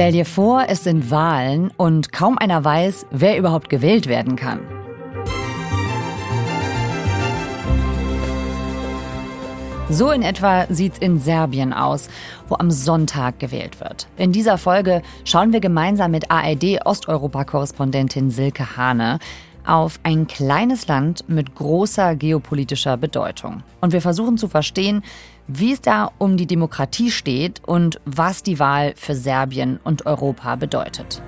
Stell dir vor, es sind Wahlen und kaum einer weiß, wer überhaupt gewählt werden kann. So in etwa sieht's in Serbien aus, wo am Sonntag gewählt wird. In dieser Folge schauen wir gemeinsam mit ARD-Osteuropa-Korrespondentin Silke Hane auf ein kleines Land mit großer geopolitischer Bedeutung. Und wir versuchen zu verstehen, wie es da um die Demokratie steht und was die Wahl für Serbien und Europa bedeutet.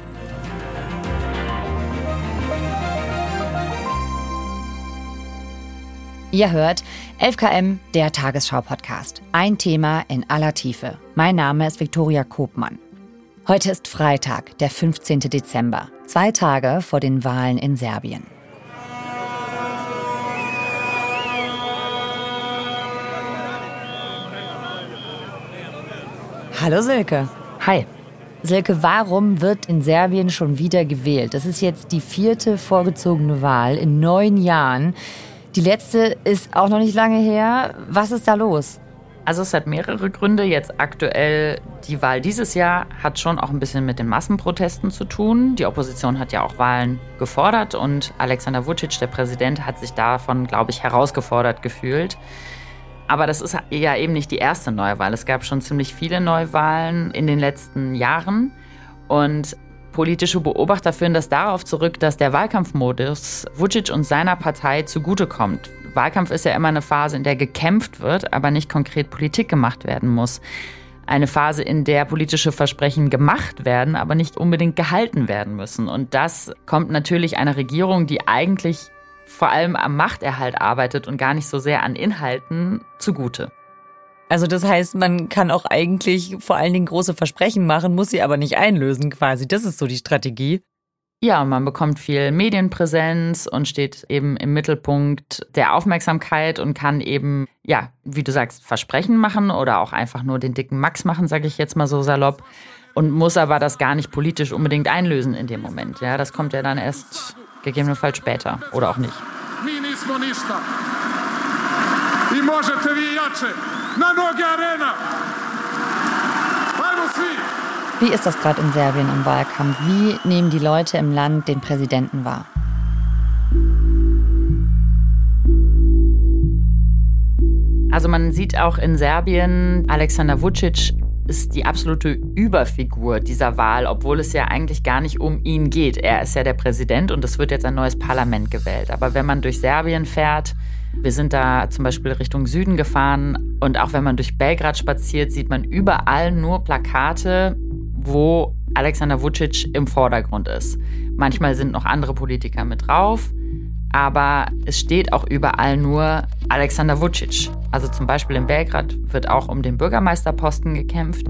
Ihr hört 11KM, der Tagesschau-Podcast. Ein Thema in aller Tiefe. Mein Name ist Viktoria Kobmann. Heute ist Freitag, der 15. Dezember, zwei Tage vor den Wahlen in Serbien. Hallo Silke. Hi. Silke, warum wird in Serbien schon wieder gewählt? Das ist jetzt die vierte vorgezogene Wahl in neun Jahren. Die letzte ist auch noch nicht lange her. Was ist da los? Also es hat mehrere Gründe. Jetzt aktuell die Wahl dieses Jahr hat schon auch ein bisschen mit den Massenprotesten zu tun. Die Opposition hat ja auch Wahlen gefordert und Alexander Vucic, der Präsident, hat sich davon, glaube ich, herausgefordert gefühlt. Aber das ist ja eben nicht die erste Neuwahl. Es gab schon ziemlich viele Neuwahlen in den letzten Jahren. Und Politische Beobachter führen das darauf zurück, dass der Wahlkampfmodus Vucic und seiner Partei zugutekommt. Wahlkampf ist ja immer eine Phase, in der gekämpft wird, aber nicht konkret Politik gemacht werden muss. Eine Phase, in der politische Versprechen gemacht werden, aber nicht unbedingt gehalten werden müssen. Und das kommt natürlich einer Regierung, die eigentlich vor allem am Machterhalt arbeitet und gar nicht so sehr an Inhalten, zugute. Also das heißt, man kann auch eigentlich vor allen Dingen große Versprechen machen, muss sie aber nicht einlösen quasi. Das ist so die Strategie. Ja, man bekommt viel Medienpräsenz und steht eben im Mittelpunkt der Aufmerksamkeit und kann eben, ja, wie du sagst, Versprechen machen oder auch einfach nur den dicken Max machen, sage ich jetzt mal so salopp. Und muss aber das gar nicht politisch unbedingt einlösen in dem Moment. Ja, das kommt ja dann erst gegebenenfalls später oder auch nicht. Wie ist das gerade in Serbien im Wahlkampf? Wie nehmen die Leute im Land den Präsidenten wahr? Also man sieht auch in Serbien, Alexander Vucic ist die absolute Überfigur dieser Wahl, obwohl es ja eigentlich gar nicht um ihn geht. Er ist ja der Präsident und es wird jetzt ein neues Parlament gewählt. Aber wenn man durch Serbien fährt, wir sind da zum Beispiel Richtung Süden gefahren und auch wenn man durch Belgrad spaziert, sieht man überall nur Plakate, wo Alexander Vucic im Vordergrund ist. Manchmal sind noch andere Politiker mit drauf, aber es steht auch überall nur Alexander Vucic. Also zum Beispiel in Belgrad wird auch um den Bürgermeisterposten gekämpft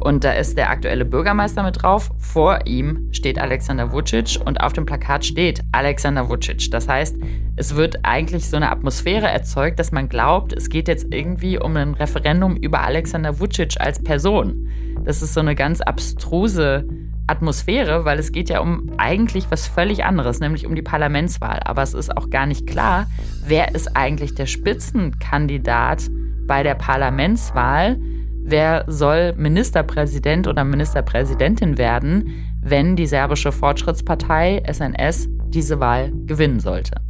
und da ist der aktuelle Bürgermeister mit drauf. Vor ihm steht Alexander Vucic und auf dem Plakat steht Alexander Vucic. Das heißt, es wird eigentlich so eine Atmosphäre erzeugt, dass man glaubt, es geht jetzt irgendwie um ein Referendum über Alexander Vucic als Person. Das ist so eine ganz abstruse Atmosphäre, weil es geht ja um eigentlich was völlig anderes, nämlich um die Parlamentswahl. Aber es ist auch gar nicht klar, wer ist eigentlich der Spitzenkandidat bei der Parlamentswahl. Wer soll Ministerpräsident oder Ministerpräsidentin werden, wenn die serbische Fortschrittspartei SNS diese Wahl gewinnen sollte?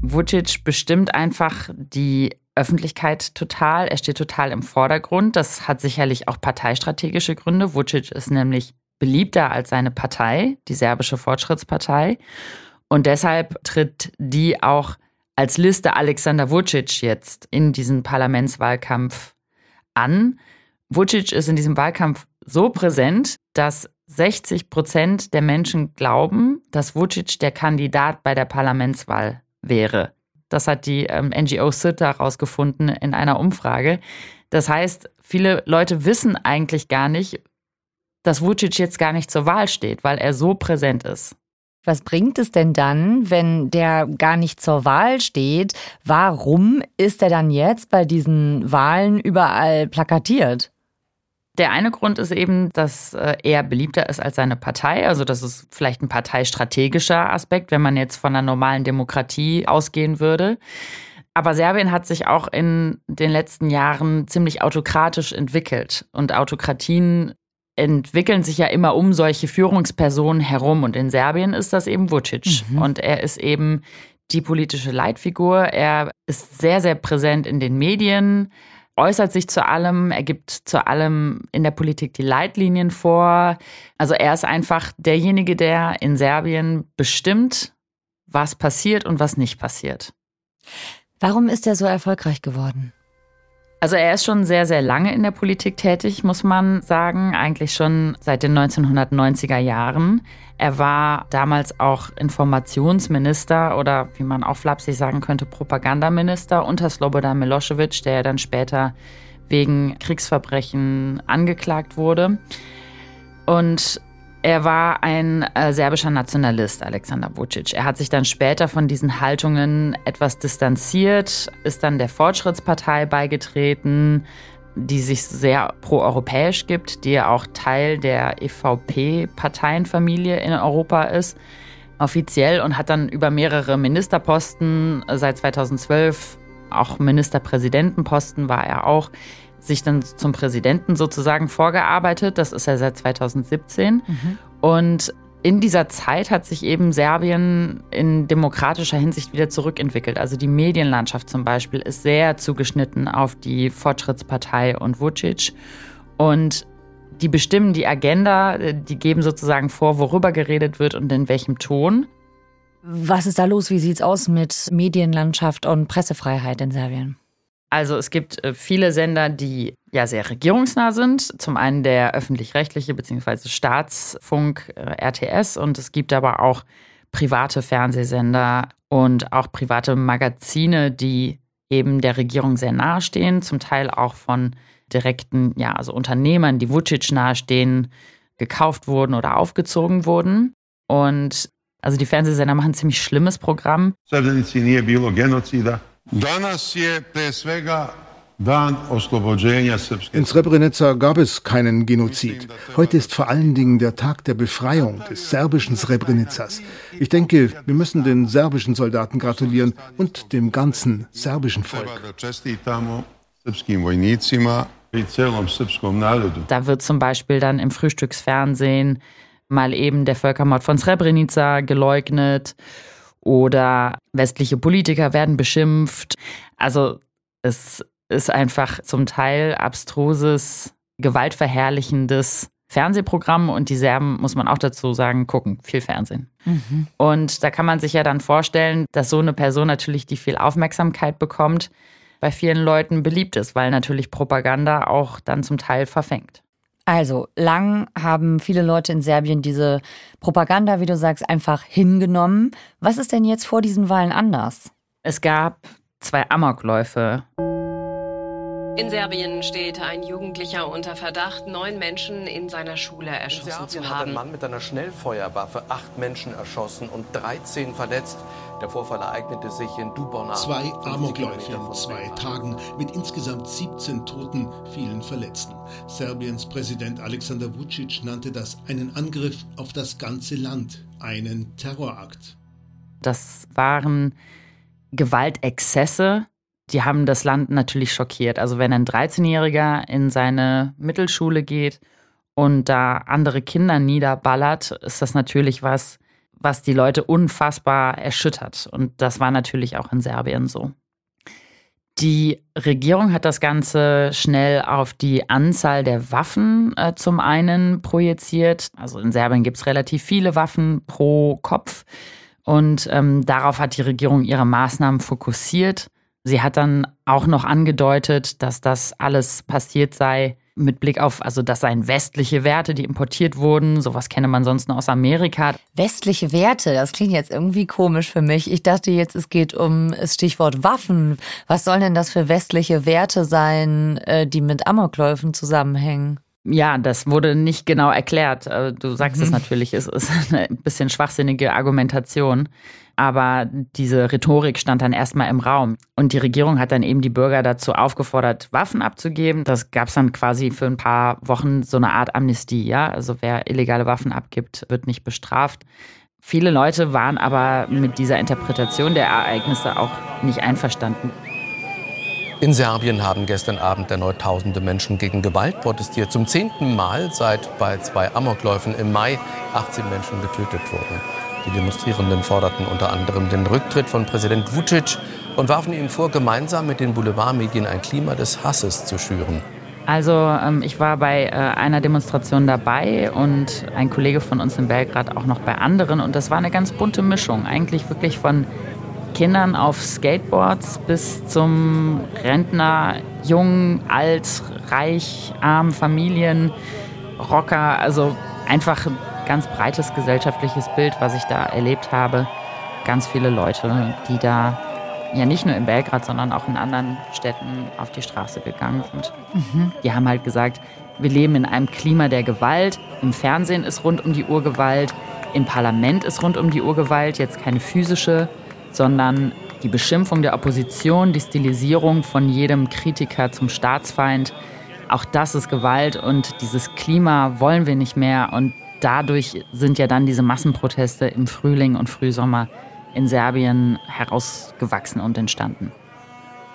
Vucic bestimmt einfach die Öffentlichkeit total. Er steht total im Vordergrund. Das hat sicherlich auch parteistrategische Gründe. Vucic ist nämlich beliebter als seine Partei, die serbische Fortschrittspartei. Und deshalb tritt die auch als Liste Alexander Vucic jetzt in diesen Parlamentswahlkampf an. Vucic ist in diesem Wahlkampf so präsent, dass 60 Prozent der Menschen glauben, dass Vucic der Kandidat bei der Parlamentswahl wäre. Das hat die ähm, NGO SITA herausgefunden in einer Umfrage. Das heißt, viele Leute wissen eigentlich gar nicht, dass Vucic jetzt gar nicht zur Wahl steht, weil er so präsent ist. Was bringt es denn dann, wenn der gar nicht zur Wahl steht? Warum ist er dann jetzt bei diesen Wahlen überall plakatiert? Der eine Grund ist eben, dass äh, er beliebter ist als seine Partei. Also das ist vielleicht ein parteistrategischer Aspekt, wenn man jetzt von einer normalen Demokratie ausgehen würde. Aber Serbien hat sich auch in den letzten Jahren ziemlich autokratisch entwickelt. Und Autokratien entwickeln sich ja immer um solche Führungspersonen herum. Und in Serbien ist das eben Vucic. Mhm. Und er ist eben die politische Leitfigur. Er ist sehr, sehr präsent in den Medien, äußert sich zu allem, er gibt zu allem in der Politik die Leitlinien vor. Also er ist einfach derjenige, der in Serbien bestimmt, was passiert und was nicht passiert. Warum ist er so erfolgreich geworden? Also er ist schon sehr, sehr lange in der Politik tätig, muss man sagen, eigentlich schon seit den 1990er Jahren. Er war damals auch Informationsminister oder wie man auch flapsig sagen könnte, Propagandaminister unter Slobodan Milosevic, der dann später wegen Kriegsverbrechen angeklagt wurde. Und er war ein äh, serbischer Nationalist, Alexander Vucic. Er hat sich dann später von diesen Haltungen etwas distanziert, ist dann der Fortschrittspartei beigetreten, die sich sehr proeuropäisch gibt, die ja auch Teil der EVP-Parteienfamilie in Europa ist, offiziell und hat dann über mehrere Ministerposten seit 2012, auch Ministerpräsidentenposten war er auch, sich dann zum Präsidenten sozusagen vorgearbeitet. Das ist er seit 2017. Mhm. Und in dieser Zeit hat sich eben Serbien in demokratischer Hinsicht wieder zurückentwickelt. Also die Medienlandschaft zum Beispiel ist sehr zugeschnitten auf die Fortschrittspartei und Vucic. Und die bestimmen die Agenda, die geben sozusagen vor, worüber geredet wird und in welchem Ton. Was ist da los? Wie sieht es aus mit Medienlandschaft und Pressefreiheit in Serbien? Also es gibt äh, viele Sender, die ja sehr regierungsnah sind. Zum einen der öffentlich-rechtliche bzw. Staatsfunk äh, RTS und es gibt aber auch private Fernsehsender und auch private Magazine, die eben der Regierung sehr nahestehen, zum Teil auch von direkten, ja, also Unternehmern, die Vucic nahestehen, gekauft wurden oder aufgezogen wurden. Und also die Fernsehsender machen ein ziemlich schlimmes Programm. In Srebrenica gab es keinen Genozid. Heute ist vor allen Dingen der Tag der Befreiung des serbischen Srebrenicas. Ich denke, wir müssen den serbischen Soldaten gratulieren und dem ganzen serbischen Volk. Da wird zum Beispiel dann im Frühstücksfernsehen mal eben der Völkermord von Srebrenica geleugnet oder westliche Politiker werden beschimpft. Also es ist einfach zum Teil abstruses, gewaltverherrlichendes Fernsehprogramm und die Serben, muss man auch dazu sagen, gucken viel Fernsehen. Mhm. Und da kann man sich ja dann vorstellen, dass so eine Person natürlich, die viel Aufmerksamkeit bekommt, bei vielen Leuten beliebt ist, weil natürlich Propaganda auch dann zum Teil verfängt. Also, lang haben viele Leute in Serbien diese Propaganda, wie du sagst, einfach hingenommen. Was ist denn jetzt vor diesen Wahlen anders? Es gab zwei Amokläufe. In Serbien steht ein Jugendlicher unter Verdacht, neun Menschen in seiner Schule erschossen zu haben. hat ein Mann mit einer Schnellfeuerwaffe acht Menschen erschossen und 13 verletzt. Der Vorfall ereignete sich in Dubona. Zwei Amokläufe in zwei Tagen mit insgesamt 17 Toten, vielen Verletzten. Serbiens Präsident Alexander Vucic nannte das einen Angriff auf das ganze Land, einen Terrorakt. Das waren Gewaltexzesse, die haben das Land natürlich schockiert. Also wenn ein 13-Jähriger in seine Mittelschule geht und da andere Kinder niederballert, ist das natürlich was, was die Leute unfassbar erschüttert. Und das war natürlich auch in Serbien so. Die Regierung hat das Ganze schnell auf die Anzahl der Waffen äh, zum einen projiziert. Also in Serbien gibt es relativ viele Waffen pro Kopf. Und ähm, darauf hat die Regierung ihre Maßnahmen fokussiert. Sie hat dann auch noch angedeutet, dass das alles passiert sei, mit Blick auf, also das seien westliche Werte, die importiert wurden. Sowas kenne man sonst nur aus Amerika. Westliche Werte, das klingt jetzt irgendwie komisch für mich. Ich dachte jetzt, es geht um das Stichwort Waffen. Was sollen denn das für westliche Werte sein, äh, die mit Amokläufen zusammenhängen? Ja, das wurde nicht genau erklärt. Äh, du sagst mhm. es natürlich, es ist eine bisschen schwachsinnige Argumentation. Aber diese Rhetorik stand dann erstmal im Raum. Und die Regierung hat dann eben die Bürger dazu aufgefordert, Waffen abzugeben. Das gab es dann quasi für ein paar Wochen so eine Art Amnestie. Ja? Also wer illegale Waffen abgibt, wird nicht bestraft. Viele Leute waren aber mit dieser Interpretation der Ereignisse auch nicht einverstanden. In Serbien haben gestern Abend erneut tausende Menschen gegen Gewalt protestiert. Zum zehnten Mal seit bei zwei Amokläufen im Mai 18 Menschen getötet wurden. Die Demonstrierenden forderten unter anderem den Rücktritt von Präsident Vucic und warfen ihm vor, gemeinsam mit den Boulevardmedien ein Klima des Hasses zu schüren. Also ähm, ich war bei äh, einer Demonstration dabei und ein Kollege von uns in Belgrad auch noch bei anderen und das war eine ganz bunte Mischung, eigentlich wirklich von Kindern auf Skateboards bis zum Rentner, jung, alt, reich, arm, Familien, Rocker. Also einfach ein ganz breites gesellschaftliches Bild, was ich da erlebt habe. Ganz viele Leute, die da ja nicht nur in Belgrad, sondern auch in anderen Städten auf die Straße gegangen sind. Mhm. Die haben halt gesagt, wir leben in einem Klima der Gewalt. Im Fernsehen ist rund um die Uhr Gewalt. Im Parlament ist rund um die Uhr Gewalt. Jetzt keine physische, sondern die Beschimpfung der Opposition, die Stilisierung von jedem Kritiker zum Staatsfeind. Auch das ist Gewalt und dieses Klima wollen wir nicht mehr. Und dadurch sind ja dann diese Massenproteste im Frühling und Frühsommer in Serbien herausgewachsen und entstanden.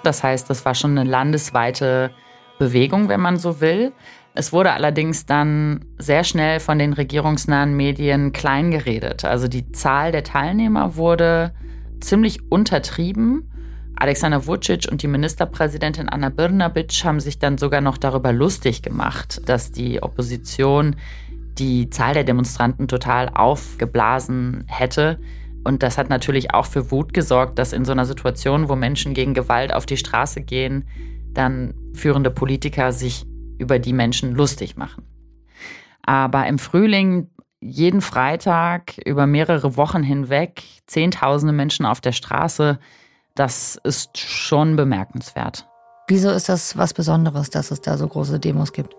Das heißt, das war schon eine landesweite Bewegung, wenn man so will. Es wurde allerdings dann sehr schnell von den regierungsnahen Medien kleingeredet. Also die Zahl der Teilnehmer wurde ziemlich untertrieben. Alexander Vucic und die Ministerpräsidentin Anna Brnabic haben sich dann sogar noch darüber lustig gemacht, dass die Opposition die Zahl der Demonstranten total aufgeblasen hätte. Und das hat natürlich auch für Wut gesorgt, dass in so einer Situation, wo Menschen gegen Gewalt auf die Straße gehen, dann führende Politiker sich über die Menschen lustig machen. Aber im Frühling jeden Freitag über mehrere Wochen hinweg Zehntausende Menschen auf der Straße, das ist schon bemerkenswert. Wieso ist das was Besonderes, dass es da so große Demos gibt?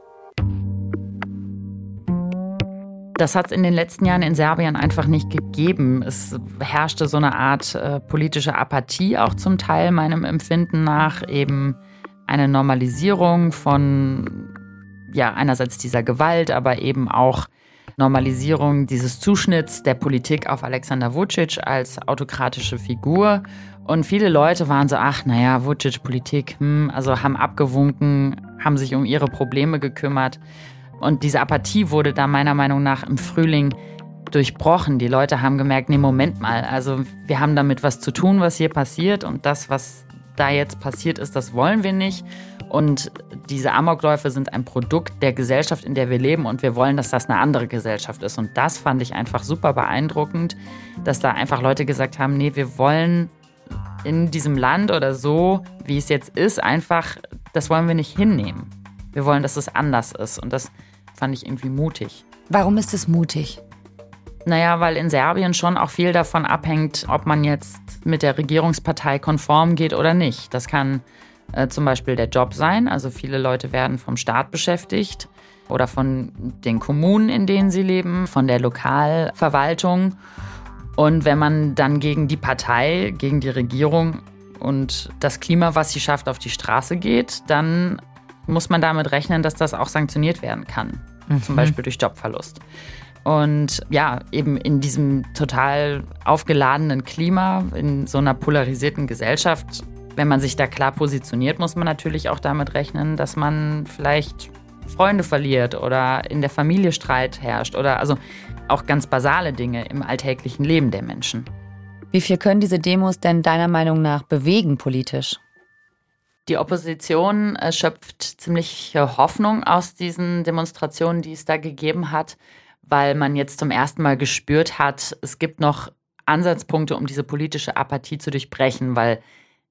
Das hat es in den letzten Jahren in Serbien einfach nicht gegeben. Es herrschte so eine Art äh, politische Apathie, auch zum Teil meinem Empfinden nach, eben eine Normalisierung von, ja, einerseits dieser Gewalt, aber eben auch Normalisierung dieses Zuschnitts der Politik auf Alexander Vucic als autokratische Figur. Und viele Leute waren so, ach, naja, Vucic-Politik, hm, also haben abgewunken, haben sich um ihre Probleme gekümmert. Und diese Apathie wurde da meiner Meinung nach im Frühling durchbrochen. Die Leute haben gemerkt, nee, Moment mal, also wir haben damit was zu tun, was hier passiert und das, was da jetzt passiert ist, das wollen wir nicht. Und diese Amokläufe sind ein Produkt der Gesellschaft, in der wir leben und wir wollen, dass das eine andere Gesellschaft ist. Und das fand ich einfach super beeindruckend, dass da einfach Leute gesagt haben, nee, wir wollen in diesem Land oder so, wie es jetzt ist, einfach, das wollen wir nicht hinnehmen. Wir wollen, dass es anders ist. Und das fand ich irgendwie mutig. Warum ist es mutig? Naja, weil in Serbien schon auch viel davon abhängt, ob man jetzt mit der Regierungspartei konform geht oder nicht. Das kann äh, zum Beispiel der Job sein. Also viele Leute werden vom Staat beschäftigt oder von den Kommunen, in denen sie leben, von der Lokalverwaltung. Und wenn man dann gegen die Partei, gegen die Regierung und das Klima, was sie schafft, auf die Straße geht, dann muss man damit rechnen, dass das auch sanktioniert werden kann. Mhm. Zum Beispiel durch Jobverlust. Und ja, eben in diesem total aufgeladenen Klima, in so einer polarisierten Gesellschaft wenn man sich da klar positioniert, muss man natürlich auch damit rechnen, dass man vielleicht Freunde verliert oder in der Familie Streit herrscht oder also auch ganz basale Dinge im alltäglichen Leben der Menschen. Wie viel können diese Demos denn deiner Meinung nach bewegen politisch? Die Opposition äh, schöpft ziemliche Hoffnung aus diesen Demonstrationen, die es da gegeben hat, weil man jetzt zum ersten Mal gespürt hat, es gibt noch Ansatzpunkte, um diese politische Apathie zu durchbrechen, weil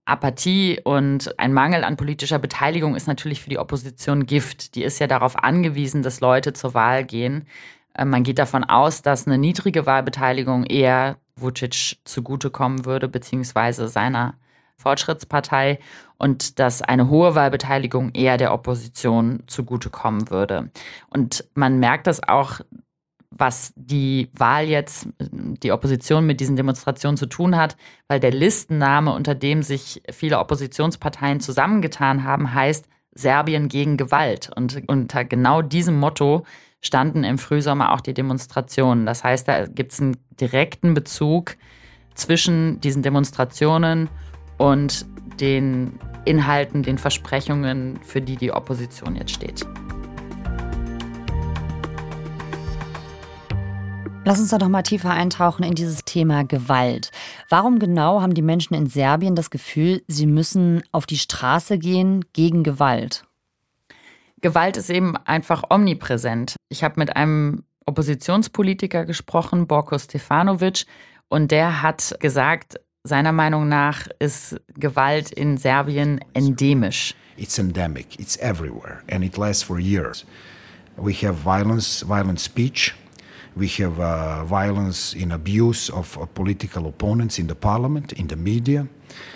Apathie und ein Mangel an politischer Beteiligung ist natürlich für die Opposition Gift. Die ist ja darauf angewiesen, dass Leute zur Wahl gehen. Äh, man geht davon aus, dass eine niedrige Wahlbeteiligung eher Vucic zugutekommen würde, beziehungsweise seiner Fortschrittspartei und dass eine hohe Wahlbeteiligung eher der Opposition zugutekommen würde. Und man merkt das auch was die Wahl jetzt, die Opposition mit diesen Demonstrationen zu tun hat, weil der Listenname, unter dem sich viele Oppositionsparteien zusammengetan haben, heißt Serbien gegen Gewalt. Und unter genau diesem Motto standen im Frühsommer auch die Demonstrationen. Das heißt, da gibt es einen direkten Bezug zwischen diesen Demonstrationen und den Inhalten, den Versprechungen, für die die Opposition jetzt steht. Lass uns doch noch mal tiefer eintauchen in dieses Thema Gewalt. Warum genau haben die Menschen in Serbien das Gefühl, sie müssen auf die Straße gehen gegen Gewalt? Gewalt ist eben einfach omnipräsent. Ich habe mit einem Oppositionspolitiker gesprochen, Borko Stefanovic, und der hat gesagt, seiner Meinung nach ist Gewalt in Serbien endemisch. It's endemic, it's everywhere and it lasts for years. We have violence, violent speech. We have uh, violence in abuse of uh, political opponents in the parliament, in the media,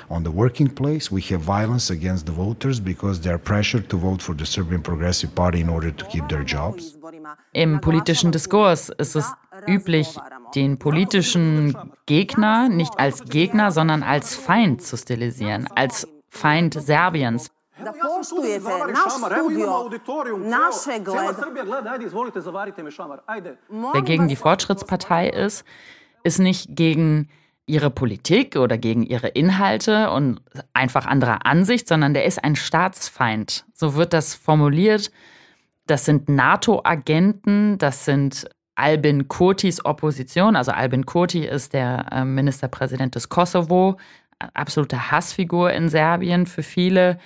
on the working place. We have violence against the voters because they are pressured to vote for the Serbian Progressive Party in order to keep their jobs. Im politischen Diskurs ist es üblich, den politischen Gegner nicht als Gegner, sondern als Feind zu stilisieren, als Feind Serbiens, Wer gegen die Fortschrittspartei ist, ist nicht gegen ihre Politik oder gegen ihre Inhalte und einfach anderer Ansicht, sondern der ist ein Staatsfeind. So wird das formuliert. Das sind NATO-Agenten, das sind Albin Kurtis Opposition. Also Albin Kurti ist der äh, Ministerpräsident des Kosovo, absolute Hassfigur in Serbien für viele.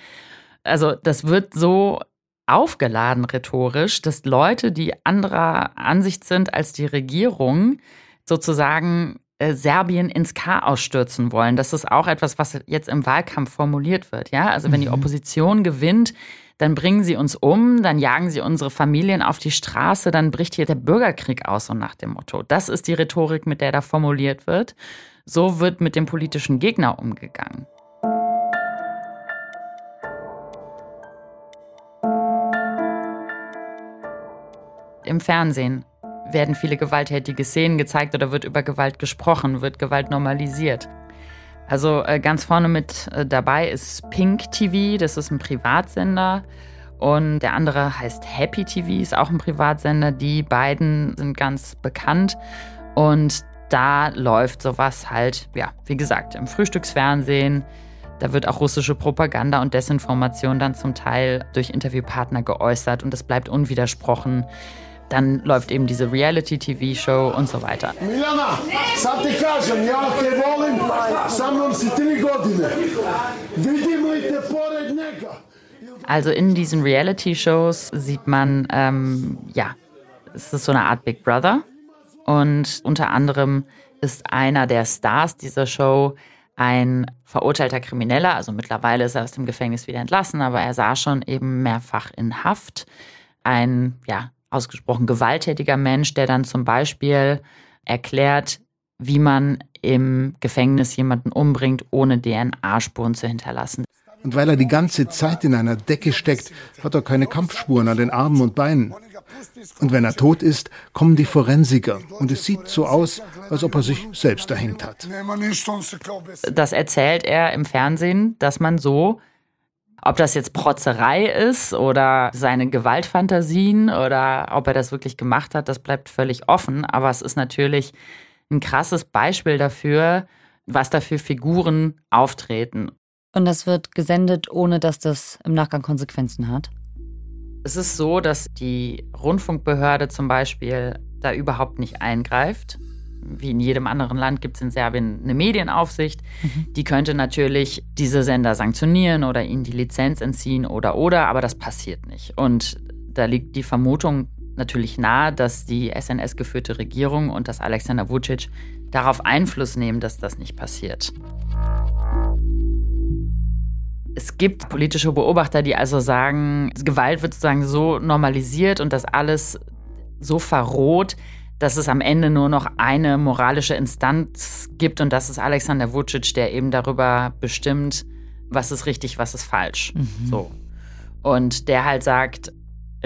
Also das wird so aufgeladen rhetorisch, dass Leute, die anderer Ansicht sind als die Regierung, sozusagen äh, Serbien ins Chaos stürzen wollen. Das ist auch etwas, was jetzt im Wahlkampf formuliert wird. Ja, also wenn die mhm. Opposition gewinnt, dann bringen sie uns um, dann jagen sie unsere Familien auf die Straße, dann bricht hier der Bürgerkrieg aus, so nach dem Motto. Das ist die Rhetorik, mit der da formuliert wird. So wird mit dem politischen Gegner umgegangen. Im Fernsehen werden viele gewalttätige Szenen gezeigt oder wird über Gewalt gesprochen, wird Gewalt normalisiert. Also äh, ganz vorne mit äh, dabei ist Pink TV, das ist ein Privatsender. Und der andere heißt Happy TV, ist auch ein Privatsender. Die beiden sind ganz bekannt. Und da läuft sowas halt, ja, wie gesagt, im Frühstücksfernsehen. Da wird auch russische Propaganda und Desinformation dann zum Teil durch Interviewpartner geäußert und es bleibt unwidersprochen. Dann läuft eben diese Reality-TV-Show und so weiter. Milana, sad ti kažem, ja te volim, sa mnom si tri godine. Vidimo i te pored njega. Also in diesen Reality-Shows sieht man, ähm, ja, es ist so eine Art Big Brother. Und unter anderem ist einer der Stars dieser Show ein verurteilter Krimineller. Also mittlerweile ist er aus dem Gefängnis wieder entlassen, aber er sah schon eben mehrfach in Haft. Ein, ja, ausgesprochen gewalttätiger Mensch, der dann zum Beispiel erklärt, wie man im Gefängnis jemanden umbringt, ohne DNA-Spuren zu hinterlassen. Und weil er die ganze Zeit in einer Decke steckt, hat er keine Kampfspuren an den Armen und Beinen. Und wenn er tot ist, kommen die Forensiker und es sieht so aus, als ob er sich selbst erhängt hat. Das erzählt er im Fernsehen, dass man so ob das jetzt Protzerei ist oder seine Gewaltfantasien oder ob er das wirklich gemacht hat, das bleibt völlig offen. Aber es ist natürlich ein krasses Beispiel dafür, was da für Figuren auftreten. Und das wird gesendet, ohne dass das im Nachgang Konsequenzen hat? Es ist so, dass die Rundfunkbehörde zum Beispiel da überhaupt nicht eingreift wie in jedem anderen Land gibt es in Serbien eine Medienaufsicht. Mhm. Die könnte natürlich diese Sender sanktionieren oder ihnen die Lizenz entziehen oder oder, aber das passiert nicht. Und da liegt die Vermutung natürlich nahe, dass die SNS-geführte Regierung und dass Alexander Vucic darauf Einfluss nehmen, dass das nicht passiert. Es gibt politische Beobachter, die also sagen, Gewalt wird sozusagen so normalisiert und das alles so verroht, dass es am Ende nur noch eine moralische Instanz gibt und das ist Alexander Vucic, der eben darüber bestimmt, was ist richtig, was ist falsch. Mhm. So. Und der halt sagt,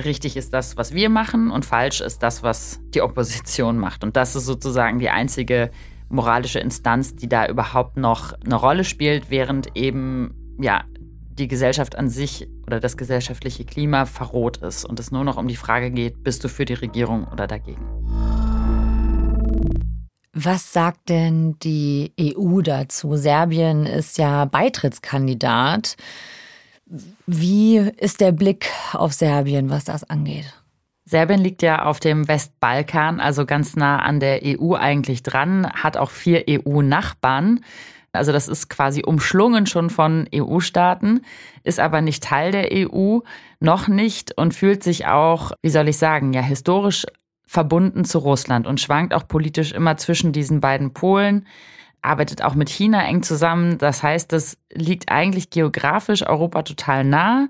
richtig ist das, was wir machen und falsch ist das, was die Opposition macht. Und das ist sozusagen die einzige moralische Instanz, die da überhaupt noch eine Rolle spielt, während eben ja die Gesellschaft an sich oder das gesellschaftliche Klima verroht ist und es nur noch um die Frage geht, bist du für die Regierung oder dagegen? Was sagt denn die EU dazu? Serbien ist ja Beitrittskandidat. Wie ist der Blick auf Serbien, was das angeht? Serbien liegt ja auf dem Westbalkan, also ganz nah an der EU eigentlich dran, hat auch vier EU-Nachbarn. Also das ist quasi umschlungen schon von EU-Staaten, ist aber nicht Teil der EU, noch nicht und fühlt sich auch, wie soll ich sagen, ja historisch verbunden zu Russland und schwankt auch politisch immer zwischen diesen beiden Polen, arbeitet auch mit China eng zusammen. Das heißt, das liegt eigentlich geografisch Europa total nah.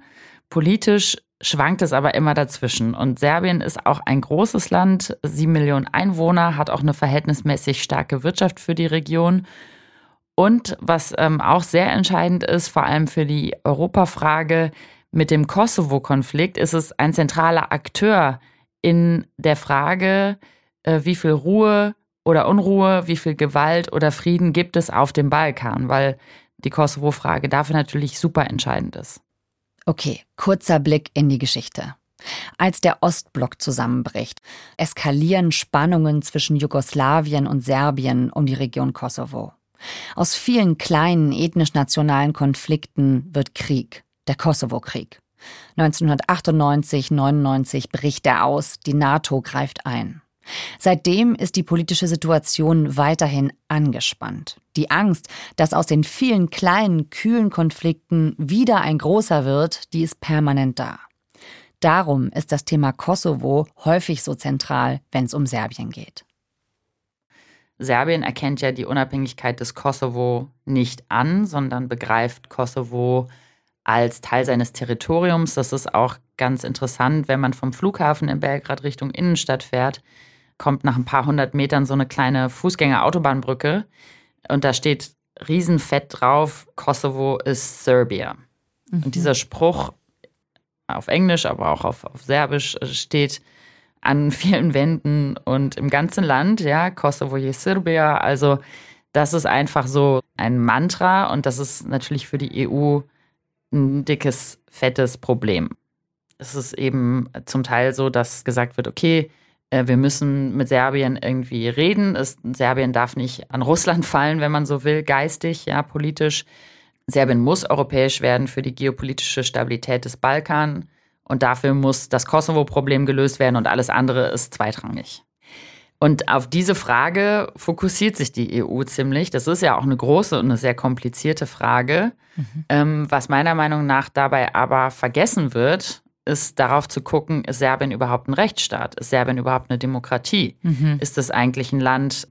Politisch schwankt es aber immer dazwischen. Und Serbien ist auch ein großes Land, sieben Millionen Einwohner, hat auch eine verhältnismäßig starke Wirtschaft für die Region. Und was ähm, auch sehr entscheidend ist, vor allem für die Europafrage mit dem Kosovo-Konflikt, ist es ein zentraler Akteur in der Frage, äh, wie viel Ruhe oder Unruhe, wie viel Gewalt oder Frieden gibt es auf dem Balkan, weil die Kosovo-Frage dafür natürlich super entscheidend ist. Okay, kurzer Blick in die Geschichte. Als der Ostblock zusammenbricht, eskalieren Spannungen zwischen Jugoslawien und Serbien um die Region Kosovo. Aus vielen kleinen ethnisch-nationalen Konflikten wird Krieg, der Kosovo-Krieg. 1998, 99 bricht er aus, die NATO greift ein. Seitdem ist die politische Situation weiterhin angespannt. Die Angst, dass aus den vielen kleinen, kühlen Konflikten wieder ein großer wird, die ist permanent da. Darum ist das Thema Kosovo häufig so zentral, wenn es um Serbien geht. Serbien erkennt ja die Unabhängigkeit des Kosovo nicht an, sondern begreift Kosovo als Teil seines Territoriums. Das ist auch ganz interessant, wenn man vom Flughafen in Belgrad Richtung Innenstadt fährt kommt nach ein paar hundert Metern so eine kleine Fußgänger-Autobahnbrücke und da steht riesenfett drauf, Kosovo ist Serbia. Mhm. Und dieser Spruch auf Englisch, aber auch auf, auf Serbisch steht an vielen Wänden und im ganzen Land, ja, Kosovo je Serbia. Also das ist einfach so ein Mantra und das ist natürlich für die EU ein dickes, fettes Problem. Es ist eben zum Teil so, dass gesagt wird, okay, äh, wir müssen mit Serbien irgendwie reden. Es, Serbien darf nicht an Russland fallen, wenn man so will, geistig, ja, politisch. Serbien muss europäisch werden für die geopolitische Stabilität des Balkan. Und dafür muss das Kosovo-Problem gelöst werden und alles andere ist zweitrangig. Und auf diese Frage fokussiert sich die EU ziemlich. Das ist ja auch eine große und eine sehr komplizierte Frage. Mhm. Ähm, was meiner Meinung nach dabei aber vergessen wird, ist darauf zu gucken, ist Serbien überhaupt ein Rechtsstaat? Ist Serbien überhaupt eine Demokratie? Mhm. Ist es eigentlich ein Land,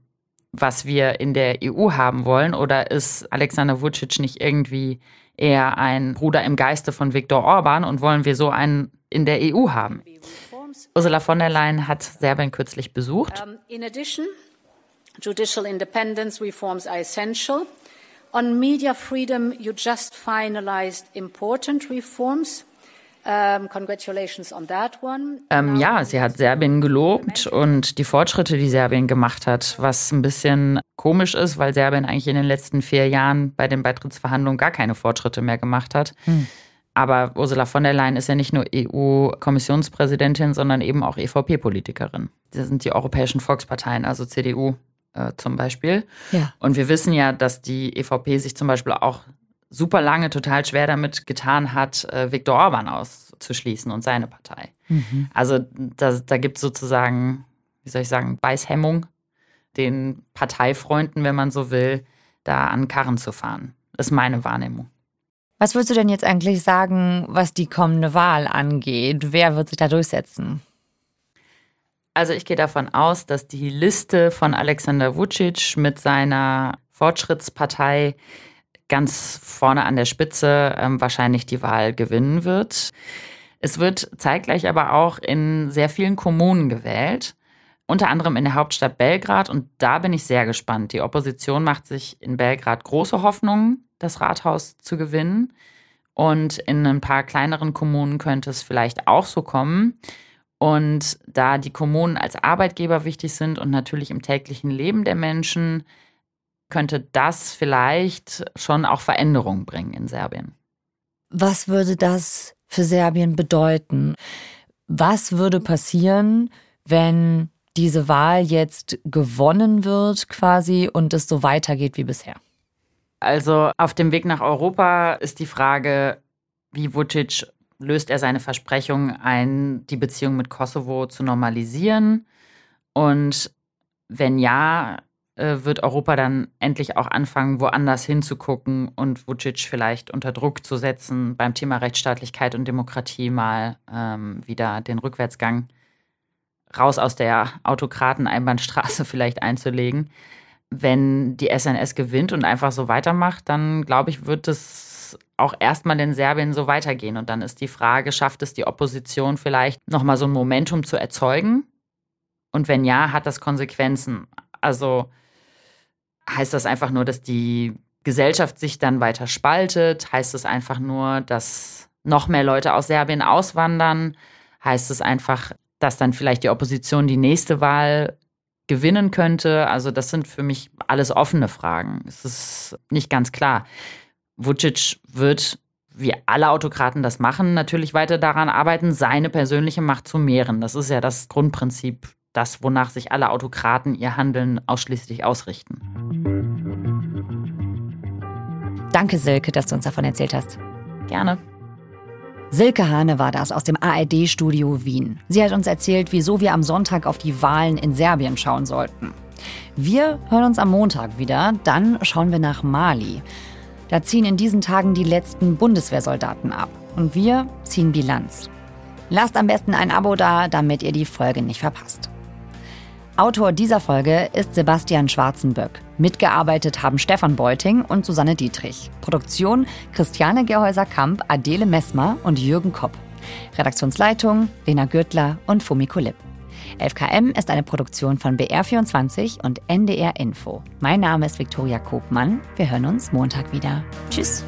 was wir in der EU haben wollen? Oder ist Alexander Vucic nicht irgendwie eher ein Bruder im Geiste von Viktor Orban und wollen wir so einen in der EU haben? Ursula von der Leyen hat Serbien kürzlich besucht. in addition, judicial independence reforms are essential. On media freedom, you just finalized important reforms. Um, congratulations on that one. Ähm, ja, sie hat Serbien gelobt und die Fortschritte, die Serbien gemacht hat, was ein bisschen komisch ist, weil Serbien eigentlich in den letzten vier Jahren bei den Beitrittsverhandlungen gar keine Fortschritte mehr gemacht hat. Hm. Aber Ursula von der Leyen ist ja nicht nur EU-Kommissionspräsidentin, sondern eben auch EVP-Politikerin. Das sind die europäischen Volksparteien, also CDU äh, zum Beispiel. Ja. Und wir wissen ja, dass die EVP sich zum Beispiel auch super lange total schwer damit getan hat, äh, Viktor Orban auszuschließen und seine Partei. Mhm. Also da, da gibt es sozusagen, wie soll ich sagen, Beißhemmung, den Parteifreunden, wenn man so will, da an Karren zu fahren. Das ist meine Wahrnehmung. Was würdest du denn jetzt eigentlich sagen, was die kommende Wahl angeht? Wer wird sich da durchsetzen? Also ich gehe davon aus, dass die Liste von Alexander Vucic mit seiner Fortschrittspartei ganz vorne an der Spitze ähm, wahrscheinlich die Wahl gewinnen wird. Es wird zeitgleich aber auch in sehr vielen Kommunen gewählt, unter anderem in der Hauptstadt Belgrad. Und da bin ich sehr gespannt. Die Opposition macht sich in Belgrad große Hoffnungen, das Rathaus zu gewinnen. Und in ein paar kleineren Kommunen könnte es vielleicht auch so kommen. Und da die Kommunen als Arbeitgeber wichtig sind und natürlich im täglichen Leben der Menschen, könnte das vielleicht schon auch Veränderungen bringen in Serbien. Was würde das für Serbien bedeuten? Was würde passieren, wenn diese Wahl jetzt gewonnen wird quasi und es so weitergeht wie bisher? Also auf dem Weg nach Europa ist die Frage, wie Vucic löst er seine Versprechung ein, die Beziehung mit Kosovo zu normalisieren? Und wenn ja, äh, wird Europa dann endlich auch anfangen, woanders hinzugucken und Vucic vielleicht unter Druck zu setzen, beim Thema Rechtsstaatlichkeit und Demokratie mal ähm, wieder den Rückwärtsgang raus aus der Autokraten-Einbahnstraße vielleicht einzulegen. Wenn die SNS gewinnt und einfach so weitermacht, dann glaube ich, wird es auch erstmal in Serbien so weitergehen. Und dann ist die Frage, schafft es die Opposition vielleicht nochmal so ein Momentum zu erzeugen? Und wenn ja, hat das Konsequenzen? Also heißt das einfach nur, dass die Gesellschaft sich dann weiter spaltet? Heißt es einfach nur, dass noch mehr Leute aus Serbien auswandern? Heißt es einfach, dass dann vielleicht die Opposition die nächste Wahl gewinnen könnte. Also das sind für mich alles offene Fragen. Es ist nicht ganz klar. Vucic wird, wie alle Autokraten das machen, natürlich weiter daran arbeiten, seine persönliche Macht zu mehren. Das ist ja das Grundprinzip, das, wonach sich alle Autokraten ihr Handeln ausschließlich ausrichten. Danke, Silke, dass du uns davon erzählt hast. Gerne. Silke Hane war das aus dem ARD-Studio Wien. Sie hat uns erzählt, wieso wir am Sonntag auf die Wahlen in Serbien schauen sollten. Wir hören uns am Montag wieder, dann schauen wir nach Mali. Da ziehen in diesen Tagen die letzten Bundeswehrsoldaten ab. Und wir ziehen Bilanz. Lasst am besten ein Abo da, damit ihr die Folge nicht verpasst. Autor dieser Folge ist Sebastian Schwarzenböck. Mitgearbeitet haben Stefan Beuting und Susanne Dietrich. Produktion Christiane Gerhäuser-Kamp, Adele Messmer und Jürgen Kopp. Redaktionsleitung Lena Gürtler und Fumiko Lipp. 11KM ist eine Produktion von BR24 und NDR Info. Mein Name ist Viktoria Kobmann. Wir hören uns Montag wieder. Tschüss.